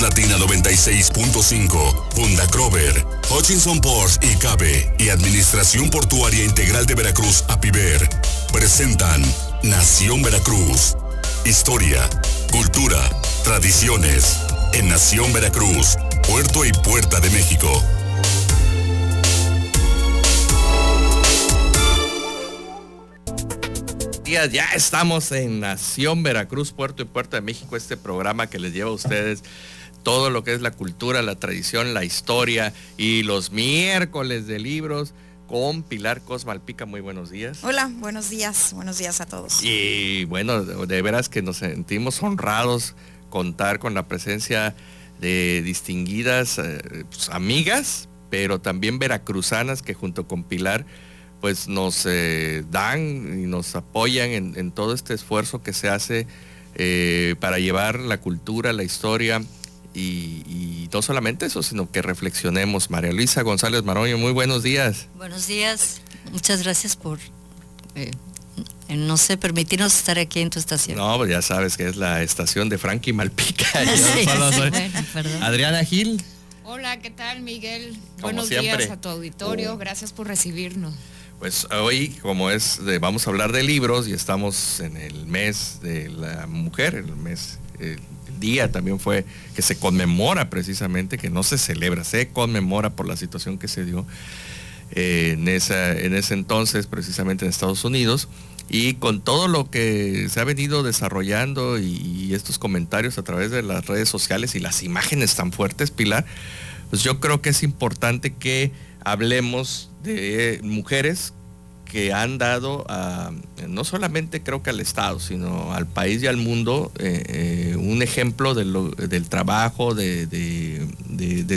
Latina 96.5, Funda Crover, Hutchinson Ports y Cabe y Administración Portuaria Integral de Veracruz, APIVER, presentan Nación Veracruz. Historia, cultura, tradiciones. En Nación Veracruz, Puerto y Puerta de México. ya estamos en Nación Veracruz, Puerto y Puerto de México, este programa que les lleva a ustedes todo lo que es la cultura, la tradición, la historia y los miércoles de libros con Pilar Cosmalpica. Muy buenos días. Hola, buenos días, buenos días a todos. Y bueno, de veras que nos sentimos honrados contar con la presencia de distinguidas eh, pues, amigas, pero también veracruzanas que junto con Pilar pues nos eh, dan y nos apoyan en, todo este esfuerzo que se hace eh, para llevar la cultura, la historia y, no solamente eso, sino que reflexionemos. María Luisa González Maroño, muy buenos días. Buenos días, muchas gracias por, eh, no sé, permitirnos estar aquí en tu estación. No, pues ya sabes que es la estación de Frankie Malpica. Adriana Gil. Hola, ¿qué tal Miguel? Buenos días a tu auditorio, oh. gracias por recibirnos. Pues hoy, como es, de, vamos a hablar de libros y estamos en el mes de la mujer, el mes, el día también fue que se conmemora precisamente, que no se celebra, se conmemora por la situación que se dio eh, en, esa, en ese entonces, precisamente en Estados Unidos. Y con todo lo que se ha venido desarrollando y estos comentarios a través de las redes sociales y las imágenes tan fuertes, Pilar, pues yo creo que es importante que hablemos de mujeres que han dado a, no solamente creo que al Estado, sino al país y al mundo eh, eh, un ejemplo del trabajo, de,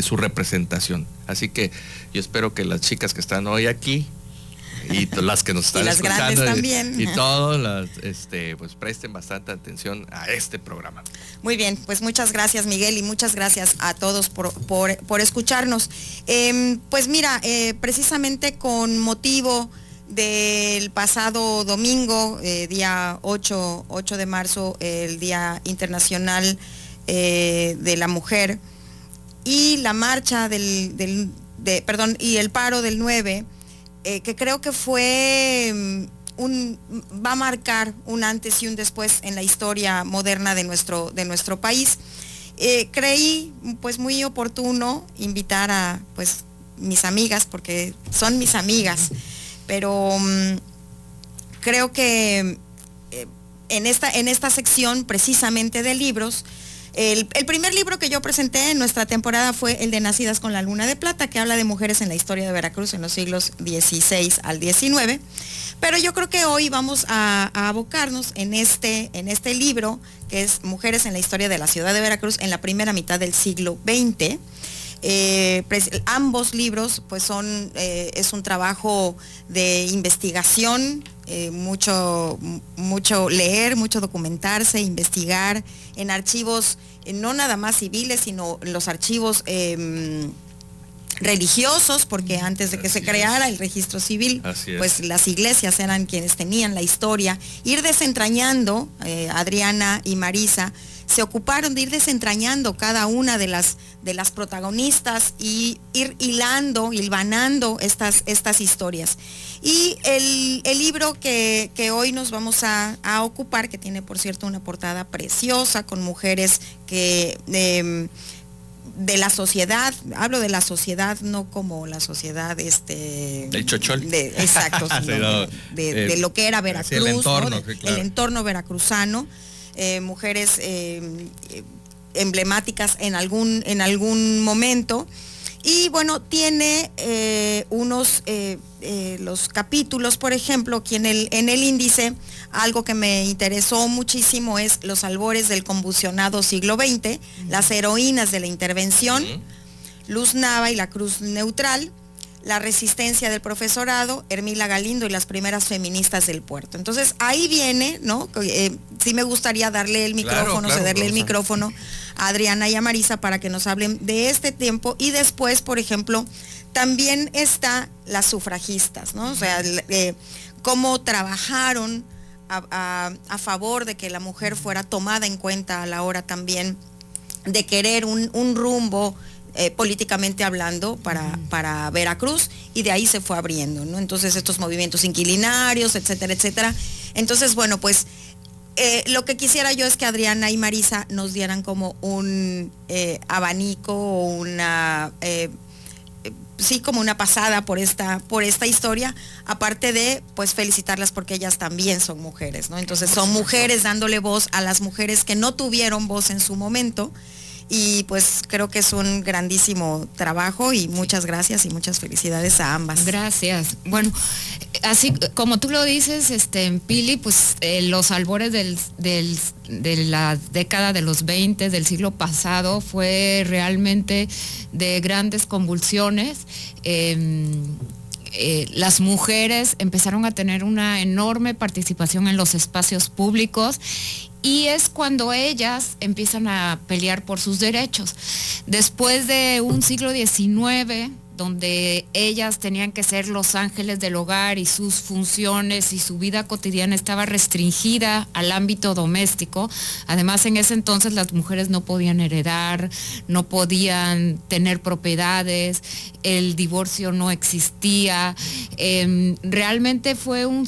su representación. Así que yo espero que las chicas que están hoy aquí y las que nos están escuchando y, todos este, pues presten bastante atención a este programa. Muy bien, pues muchas gracias Miguel y muchas gracias a todos por, por, escucharnos. Em, pues mira, eh, precisamente con motivo del pasado domingo, eh, día 8, 8, de marzo, el Día Internacional eh, de la Mujer, y la marcha del, de, perdón, y el paro del 9, eh, que creo que fue mm, un, va a marcar un antes y un después en la historia moderna de nuestro, de nuestro país. Creí pues muy oportuno invitar a pues mis amigas, porque son mis amigas, pero mm, creo que eh, en, esta, en esta sección precisamente de libros, el, primer libro que yo presenté en nuestra temporada fue el de Nacidas con la Luna de Plata, que habla de mujeres en la historia de Veracruz en los siglos XVI al XIX. Pero yo creo que hoy vamos a, abocarnos en este, en este libro, que es Mujeres en la historia de la ciudad de Veracruz en la primera mitad del siglo XX. Eh, ambos libros pues son, eh, es un trabajo de investigación, eh, mucho, mucho leer, mucho documentarse, investigar en archivos no nada más civiles, sino los archivos em, religiosos, porque antes de que se creara el registro civil, pues las iglesias eran quienes tenían la historia. Ir desentrañando, Adriana y Marisa, se ocuparon de ir desentrañando cada una de las, de las protagonistas y ir hilando, hilvanando estas, estas historias. Y el, libro que, hoy nos vamos a, ocupar, que tiene por cierto una portada preciosa con mujeres que... Em, de la sociedad, hablo de la sociedad no como la sociedad este del chochol. exacto, de, lo que era Veracruz, el entorno, el entorno veracruzano eh, mujeres eh, emblemáticas en algún, en algún momento. Y bueno, tiene eh, unos, los capítulos, por ejemplo, aquí en el, en el índice, algo que me interesó muchísimo es los albores del convulsionado siglo XX, las heroínas de la intervención, Luz Nava y la Cruz Neutral, la resistencia del profesorado, Hermila Galindo y las primeras feministas del puerto. Entonces ahí viene, ¿no? Eh, sí me gustaría darle el micrófono, cederle el micrófono a Adriana y a Marisa para que nos hablen de este tiempo y después, por ejemplo, también está las sufragistas, ¿no? O sea, eh, cómo trabajaron a, a favor de que la mujer fuera tomada en cuenta a la hora también de querer un, un rumbo eh, políticamente hablando para, para Veracruz y de ahí se fue abriendo, ¿no? Entonces estos movimientos inquilinarios, etcétera, etcétera. Entonces, bueno, pues eh, lo que quisiera yo es que Adriana y Marisa nos dieran como un eh, abanico o una sí como una pasada por esta por esta historia aparte de pues felicitarlas porque ellas también son mujeres no entonces son mujeres dándole voz a las mujeres que no tuvieron voz en su momento y pues creo que es un grandísimo trabajo y muchas gracias y muchas felicidades a ambas. Gracias. Bueno, así como tú lo dices, este, en Pili, pues eh, los albores del, de la década de los 20 del siglo pasado fue realmente de grandes convulsiones. Em, eh, las mujeres empezaron a tener una enorme participación en los espacios públicos y es cuando ellas empiezan a pelear por sus derechos. Después de un siglo XIX, donde ellas tenían que ser los ángeles del hogar y sus funciones y su vida cotidiana estaba restringida al ámbito doméstico. Además, en ese entonces las mujeres no podían heredar, no podían tener propiedades, el divorcio no existía. Em, realmente fue un,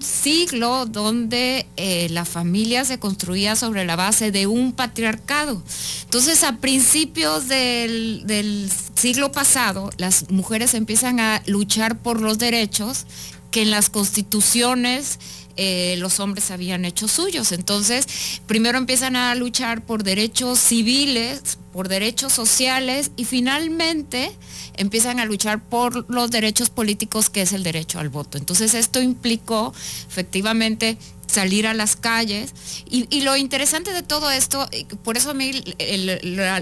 siglo donde eh, la familia se construía sobre la base de un patriarcado. Entonces, a principios del, del siglo pasado, las mujeres empiezan a luchar por los derechos que en las constituciones eh, los hombres habían hecho suyos. Entonces, primero empiezan a luchar por derechos civiles, por derechos sociales y finalmente empiezan a luchar por los derechos políticos, que es el derecho al voto. Entonces, esto implicó efectivamente salir a las calles. Y, lo interesante de todo esto, por eso a mí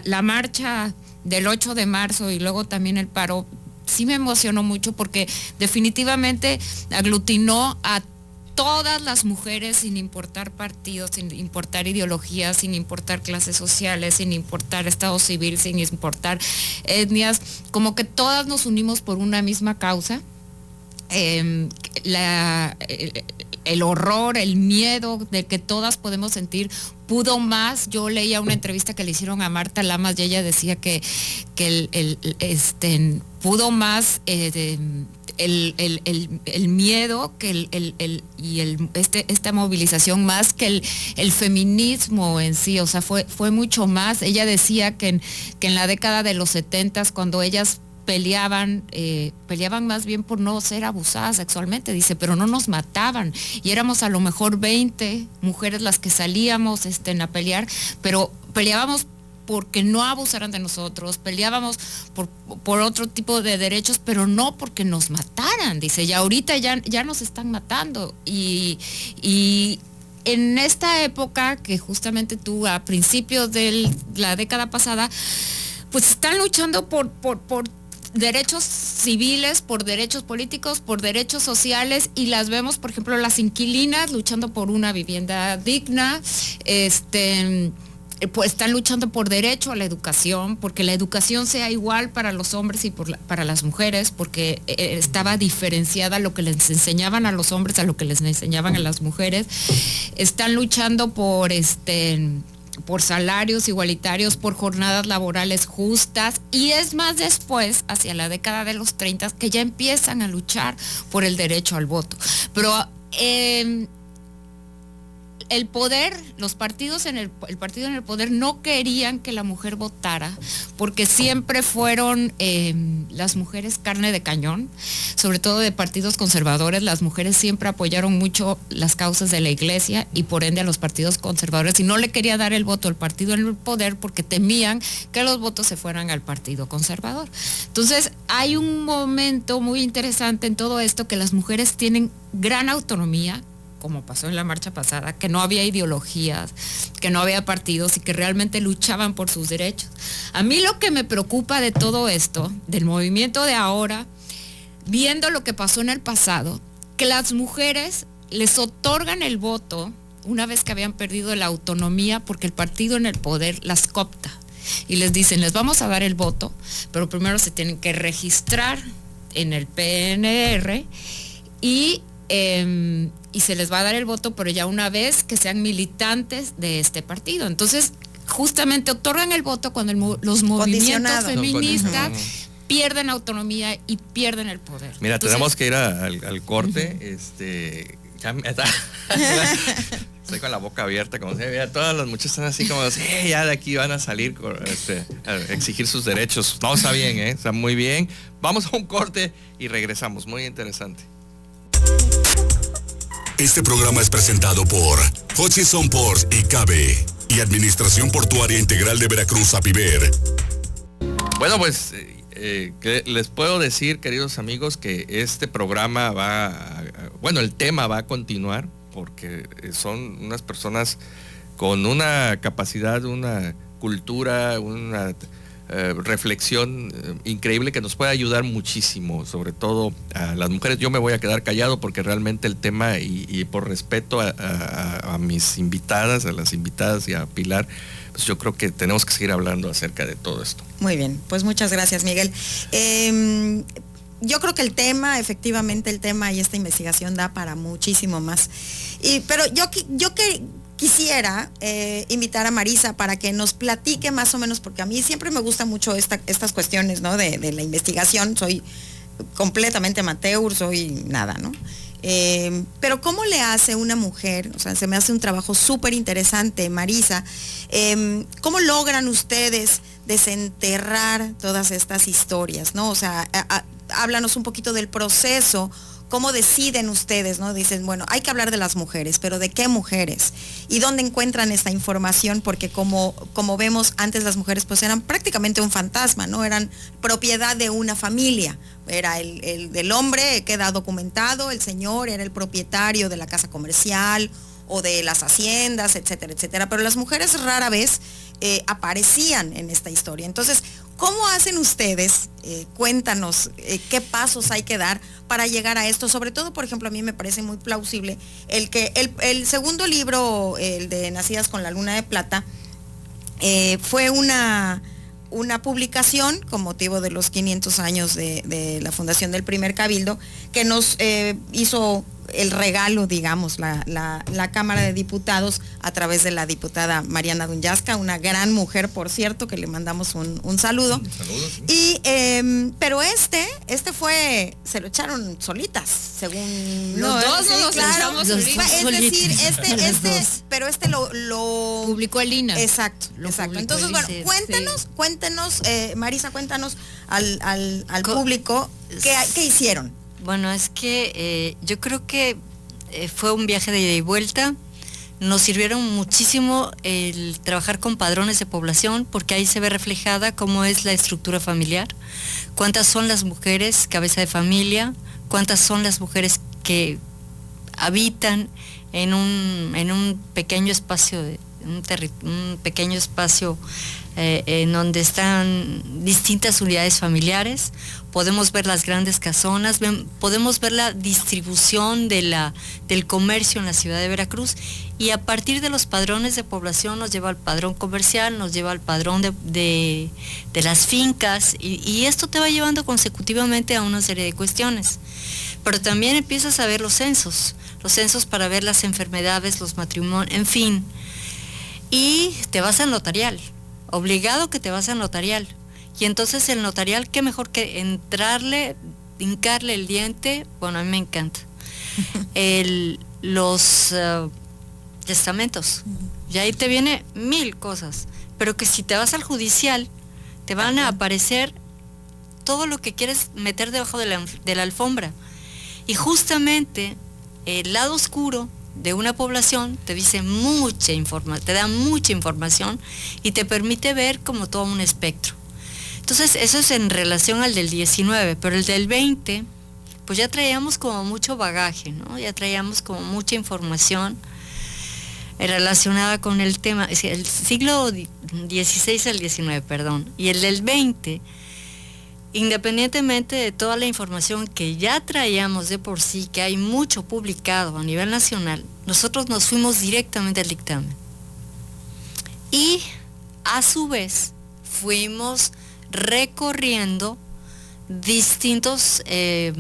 la marcha del 8 de marzo y luego también el paro, sí me emocionó mucho porque definitivamente aglutinó a todas las mujeres sin importar partidos, sin importar ideologías, sin importar clases sociales, sin importar estado civil, sin importar etnias, como que todas nos unimos por una misma causa. Em, el horror, el miedo de que todas podemos sentir pudo más. Yo leía una entrevista que le hicieron a Marta Lamas y ella decía que, que el, este, pudo más eh, el, miedo que el, y este, esta movilización más que el, feminismo en sí. O sea, fue, fue mucho más. Ella decía que en, que en la década de los 70 cuando ellas peleaban, eh, peleaban más bien por no ser abusadas sexualmente, dice, pero no nos mataban. Y éramos a lo mejor 20 mujeres las que salíamos este, a pelear, pero peleábamos porque no abusaran de nosotros, peleábamos por, por, otro tipo de derechos, pero no porque nos mataran, dice, y ahorita ya, ya nos están matando. Y, y en esta época que justamente tú a principios de la década pasada, pues están luchando por, por, por derechos civiles, por derechos políticos, por derechos sociales y las vemos, por ejemplo, las inquilinas luchando por una vivienda digna, este pues están luchando por derecho a la educación, porque la educación sea igual para los hombres y para las mujeres, porque eh, estaba diferenciada lo que les enseñaban a los hombres a lo que les enseñaban a las mujeres. Están luchando por este por salarios igualitarios, por jornadas laborales justas y es más después, hacia la década de los 30, que ya empiezan a luchar por el derecho al voto. Pero em, el poder, los partidos en el, el, partido en el poder no querían que la mujer votara porque siempre fueron eh, las mujeres carne de cañón, sobre todo de partidos conservadores. Las mujeres siempre apoyaron mucho las causas de la iglesia y por ende a los partidos conservadores y no le quería dar el voto al partido en el poder porque temían que los votos se fueran al partido conservador. Entonces hay un momento muy interesante en todo esto que las mujeres tienen gran autonomía, como pasó en la marcha pasada, que no había ideologías, que no había partidos y que realmente luchaban por sus derechos. A mí lo que me preocupa de todo esto, del movimiento de ahora, viendo lo que pasó en el pasado, que las mujeres les otorgan el voto una vez que habían perdido la autonomía porque el partido en el poder las copta y les dicen, les vamos a dar el voto, pero primero se tienen que registrar en el PNR y Em, y se les va a dar el voto, pero ya una vez que sean militantes de este partido. Entonces, justamente otorgan el voto cuando los movimientos feministas pierden autonomía y pierden el poder. Mira, tenemos que ir al, corte. Este, ya me está. Estoy con la boca abierta, como se todas las muchachas están así como, sí, ya de aquí van a salir este, a exigir sus derechos. No, está bien, ¿eh? está muy bien. Vamos a un corte y regresamos, muy interesante. Este programa es presentado por Hutchison Ports y Cabe y Administración Portuaria Integral de Veracruz, APIVER. Bueno, pues eh, les puedo decir, queridos amigos, que este programa va, bueno, el tema va a continuar porque son unas personas con una capacidad, una cultura, una eh, reflexión eh, increíble que nos puede ayudar muchísimo, sobre todo a las mujeres. Yo me voy a quedar callado porque realmente el tema y, por respeto a, mis invitadas, a las invitadas y a Pilar, pues yo creo que tenemos que seguir hablando acerca de todo esto. Muy bien, pues muchas gracias Miguel. Em, yo creo que el tema, efectivamente el tema y esta investigación da para muchísimo más. Y, pero yo, yo que quisiera eh, invitar a Marisa para que nos platique más o menos, porque a mí siempre me gusta mucho estas cuestiones ¿no? de, la investigación. Soy completamente amateur, soy nada, ¿no? Eh, pero ¿cómo le hace una mujer? O sea, se me hace un trabajo súper interesante, Marisa. Em, ¿Cómo logran ustedes desenterrar todas estas historias? ¿no? O sea, háblanos un poquito del proceso ¿Cómo deciden ustedes, no? Dicen, bueno, hay que hablar de las mujeres, pero ¿de qué mujeres? ¿Y dónde encuentran esta información? Porque como, como vemos, antes las mujeres pues eran prácticamente un fantasma, ¿no? Eran propiedad de una familia. Era el, el del hombre, queda documentado, el señor era el propietario de la casa comercial o de las haciendas, etcétera, etcétera. Pero las mujeres rara vez eh, aparecían en esta historia. Entonces, ¿cómo hacen ustedes? Eh, cuéntanos eh, qué pasos hay que dar para llegar a esto. Sobre todo, por ejemplo, a mí me parece muy plausible el que el, segundo libro, el de Nacidas con la Luna de Plata, fue una una publicación con motivo de los 500 años de, la fundación del primer cabildo que nos hizo el regalo, digamos, la, Cámara de Diputados a través de la diputada Mariana Dunyasca, una gran mujer, por cierto, que le mandamos un, saludo. Y, em, pero este, este fue, se lo echaron solitas, según los dos Es decir, este, este, pero este lo, publicó el INA. Exacto, exacto. Entonces, bueno, cuéntenos, cuéntenos, eh, Marisa, cuéntanos al, al, público qué, qué hicieron. Bueno, es que eh, yo creo que eh, fue un viaje de ida y vuelta. Nos sirvieron muchísimo el trabajar con padrones de población porque ahí se ve reflejada cómo es la estructura familiar, cuántas son las mujeres cabeza de familia, cuántas son las mujeres que habitan en un, en un pequeño espacio, de, un, pequeño espacio eh, en donde están distintas unidades familiares, podemos ver las grandes casonas, podemos ver la distribución de la, del comercio en la ciudad de Veracruz y a partir de los padrones de población nos lleva al padrón comercial, nos lleva al padrón de, las fincas y, esto te va llevando consecutivamente a una serie de cuestiones. Pero también empiezas a ver los censos, los censos para ver las enfermedades, los matrimonios, en fin. Y te vas al notarial, obligado que te vas al notarial y entonces el notarial, qué mejor que entrarle, hincarle el diente, bueno, a mí me encanta. los eh, testamentos. Y ahí te viene mil cosas. Pero que si te vas al judicial, te van a aparecer todo lo que quieres meter debajo de la, de la alfombra. Y justamente el lado oscuro de una población te dice mucha información, te da mucha información y te permite ver como todo un espectro. Entonces, eso es en relación al del 19, pero el del 20, pues ya traíamos como mucho bagaje, ¿no? Ya traíamos como mucha información relacionada con el tema, el siglo XVI al 19, perdón, y el del 20, independientemente de toda la información que ya traíamos de por sí, que hay mucho publicado a nivel nacional, nosotros nos fuimos directamente al dictamen. Y a su vez fuimos recorriendo distintos eh,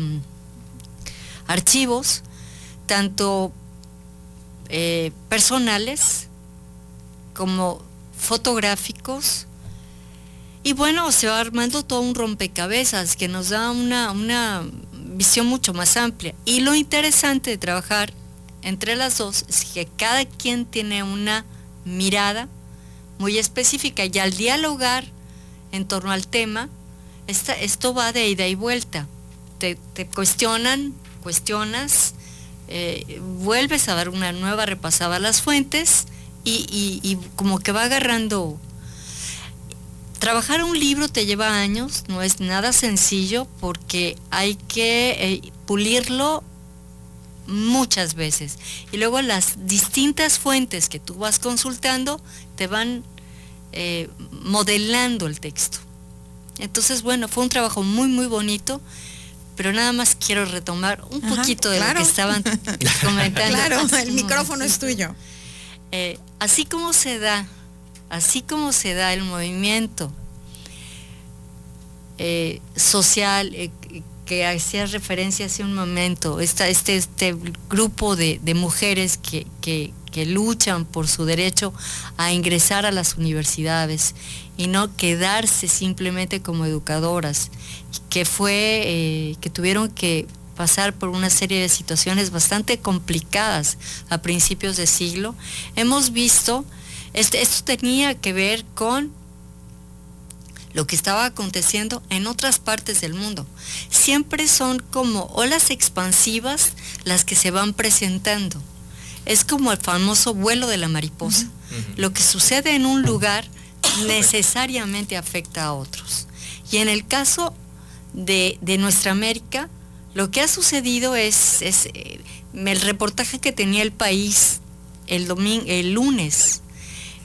archivos, tanto eh, personales como fotográficos. Y bueno, se va armando todo un rompecabezas que nos da una, una visión mucho más amplia. Y lo interesante de trabajar entre las dos es que cada quien tiene una mirada muy específica y al dialogar en torno al tema, esto va de ida y vuelta. Te, cuestionan, cuestionas, eh, vuelves a dar una nueva repasada a las fuentes y, como que va agarrando trabajar un libro te lleva años, no es nada sencillo porque hay que eh, pulirlo muchas veces. Y luego las distintas fuentes que tú vas consultando te van eh, modelando el texto. Entonces, bueno, fue un trabajo muy, muy bonito, pero nada más quiero retomar un poquito de lo que estaban comentando. Claro, el micrófono es tuyo. Eh, así como se da, así como se da el movimiento eh, social eh, que hacía referencia hace un momento, este, este grupo de, mujeres que, que, luchan por su derecho a ingresar a las universidades y no quedarse simplemente como educadoras, que fue, que tuvieron que pasar por una serie de situaciones bastante complicadas a principios de siglo, hemos visto, este, esto tenía que ver con lo que estaba aconteciendo en otras partes del mundo. Siempre son como olas expansivas las que se van presentando. Es como el famoso vuelo de la mariposa. Lo que sucede en un lugar necesariamente afecta a otros. Y en el caso de, de nuestra América, lo que ha sucedido es, eh, el reportaje que tenía el país el, domingo, el lunes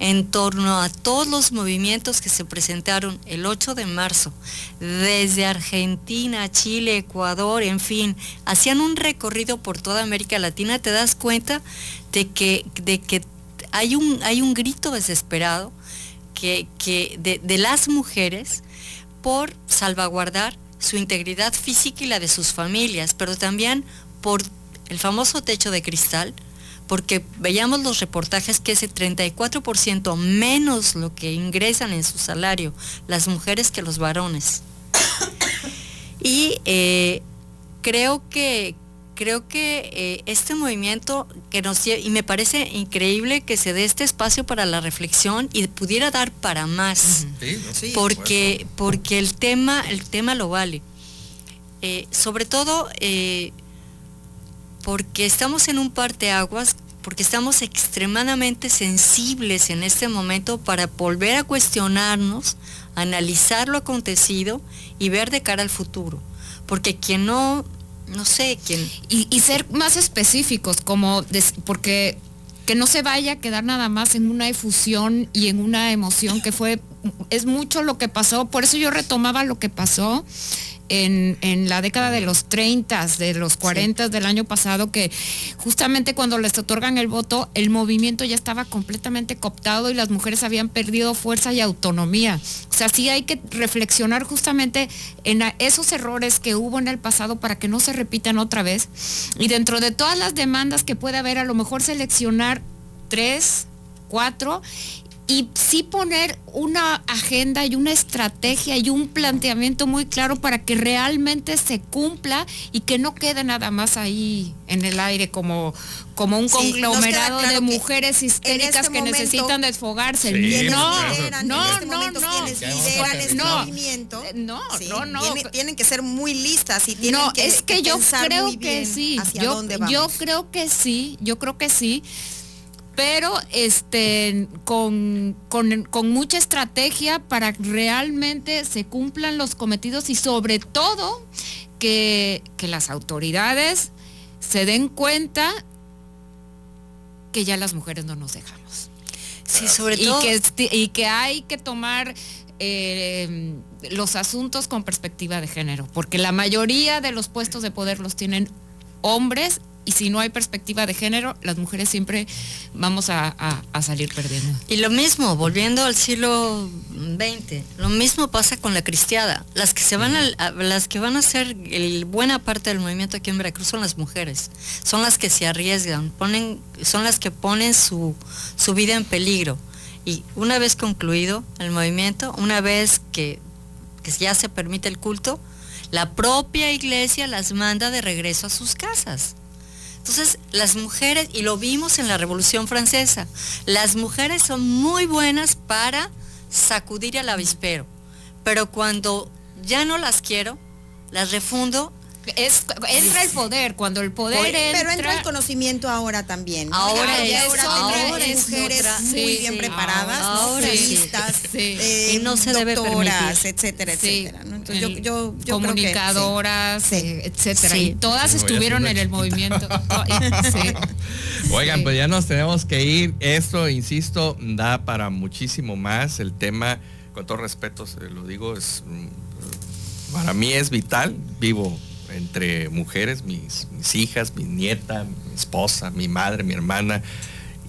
en torno a todos los movimientos que se presentaron el 8 de marzo, desde Argentina, Chile, Ecuador, en fin, hacían un recorrido por toda América Latina, te das cuenta de que, de que hay, un, hay un grito desesperado que, de, de las mujeres por salvaguardar su integridad física y la de sus familias, pero también por el famoso techo de cristal, porque veíamos los reportajes que ese 34% menos lo que ingresan en su salario las mujeres que los varones. Y eh, creo que creo que eh, este movimiento que nos y me parece increíble que se dé este espacio para la reflexión y pudiera dar para más porque porque el tema el tema lo vale. Eh, sobre todo eh, porque estamos en un parteaguas porque estamos extremadamente sensibles en este momento para volver a cuestionarnos analizar lo acontecido y ver de cara al futuro porque quien no no sé quién. Y, ser más específicos, como porque que no se vaya a quedar nada más en una efusión y en una emoción que fue, es mucho lo que pasó, por eso yo retomaba lo que pasó en, la década de los 30, de los 40 del año pasado, que justamente cuando les otorgan el voto, el movimiento ya estaba completamente cooptado y las mujeres habían perdido fuerza y autonomía. O sea, sí hay que reflexionar justamente en esos errores que hubo en el pasado para que no se repitan otra vez. Y dentro de todas las demandas que puede haber, a lo mejor seleccionar tres, cuatro y sí poner una agenda y una estrategia y un planteamiento muy claro para que realmente se cumpla y que no quede nada más ahí en el aire como, como un conglomerado de mujeres histéricas este que necesitan desfogarse. no, no, no, no, este no, no, no, tienen, que ser muy listas y tienen que, es que, yo creo que sí, yo, yo creo que sí, yo creo que sí pero este, con, mucha estrategia para realmente se cumplan los cometidos y sobre todo que, las autoridades se den cuenta que ya las mujeres no nos dejamos. Sí, sobre todo. Y que, y que hay que tomar eh, los asuntos con perspectiva de género, porque la mayoría de los puestos de poder los tienen hombres y si no hay perspectiva de género, las mujeres siempre vamos a, salir perdiendo. Y lo mismo, volviendo al siglo XX, lo mismo pasa con la cristiada. Las que se van a, las que van a ser buena parte del movimiento aquí en Veracruz son las mujeres. Son las que se arriesgan, ponen, son las que ponen su, su vida en peligro. Y una vez concluido el movimiento, una vez que, que ya se permite el culto, la propia iglesia las manda de regreso a sus casas. Entonces, las mujeres, y lo vimos en la Revolución Francesa, las mujeres son muy buenas para sacudir al avispero, pero cuando ya no las quiero, las refundo es, entra el poder, cuando el poder entra, Pero entra el conocimiento ahora también. Ahora, ya es, ahora, ahora es mujeres otra, muy sí, bien sí, preparadas, ahora Sí. eh, Y no se doctoras, etcétera, Sí, etcétera. ¿no? Entonces, yo, yo, yo comunicadoras, creo que sí. eh, etcétera. Sí. Y todas estuvieron en el movimiento. Sí. Oigan, Sí. pues ya nos tenemos que ir. Esto, insisto, da para muchísimo más. El tema, con todo respeto, se lo digo, es mm, para mí es vital. Vivo entre mujeres, mis, mis hijas, mi nieta, mi esposa, mi madre, mi hermana.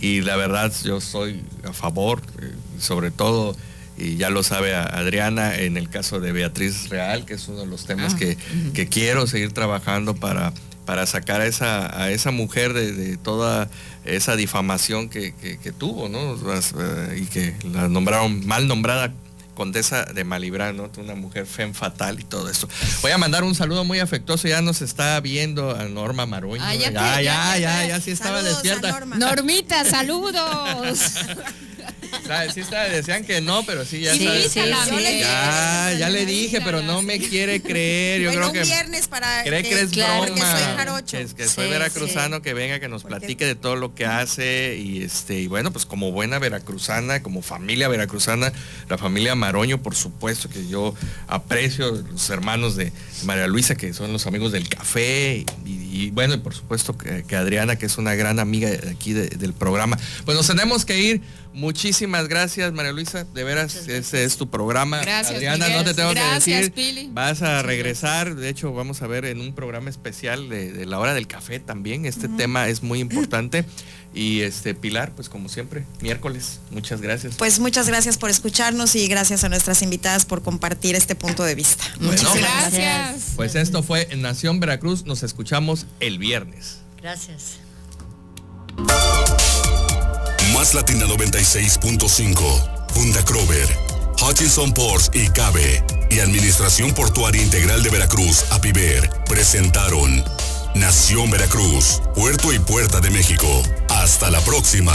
Y la verdad, yo soy a favor, eh, sobre todo, y ya lo sabe Adriana, en el caso de Beatriz Real, que es uno de los temas Ah, que, que quiero seguir trabajando para, para sacar a esa, a esa mujer de, de toda esa difamación que, que- que tuvo, ¿no? Las, eh, y que la nombraron mal nombrada condesa de Malibrán, ¿no? Una mujer fem fatal y todo eso. Voy a mandar un saludo muy afectuoso, ya nos está viendo a Norma Maroño. Ah, ya ya, ya, ya- ya, ya, sí estaba despierta. Norma. Normita, saludos. Sea, Sí estaba, decían que no, pero sí, ya Sí, sabes. Ya, ya le dije, pero no me quiere creer. Yo bueno, creo un que viernes para cree que es claro, porque broma. soy jarocho. Que, que soy veracruzano, que venga, que nos platique de todo lo que hace. Y este, y bueno, pues como buena veracruzana, como familia veracruzana, la familia Maroño, por supuesto que yo aprecio los hermanos de María Luisa, que son los amigos del café. Y, y bueno, y por supuesto que, que Adriana, que es una gran amiga de aquí de- del programa. Pues nos tenemos que ir. Muchísimas gracias, María Luisa. De veras, ese es tu programa. Gracias, Adriana, Miguel. no te tengo Gracias, que decir. Pili. Vas a regresar. De hecho, vamos a ver en un programa especial de, de la hora del café también. Este tema es muy importante. Y este Pilar, pues como siempre, miércoles. Muchas gracias. Pues muchas gracias por escucharnos y gracias a nuestras invitadas por compartir este punto de vista. Bueno. Muchísimas Gracias. Pues esto fue Nación Veracruz. Nos escuchamos el viernes. Gracias. Más Latina 96.5, Funda Crover, Hutchinson Ports y Cabe y Administración Portuaria Integral de Veracruz, APIVER, presentaron Nación Veracruz, Puerto y Puerta de México. Hasta la próxima.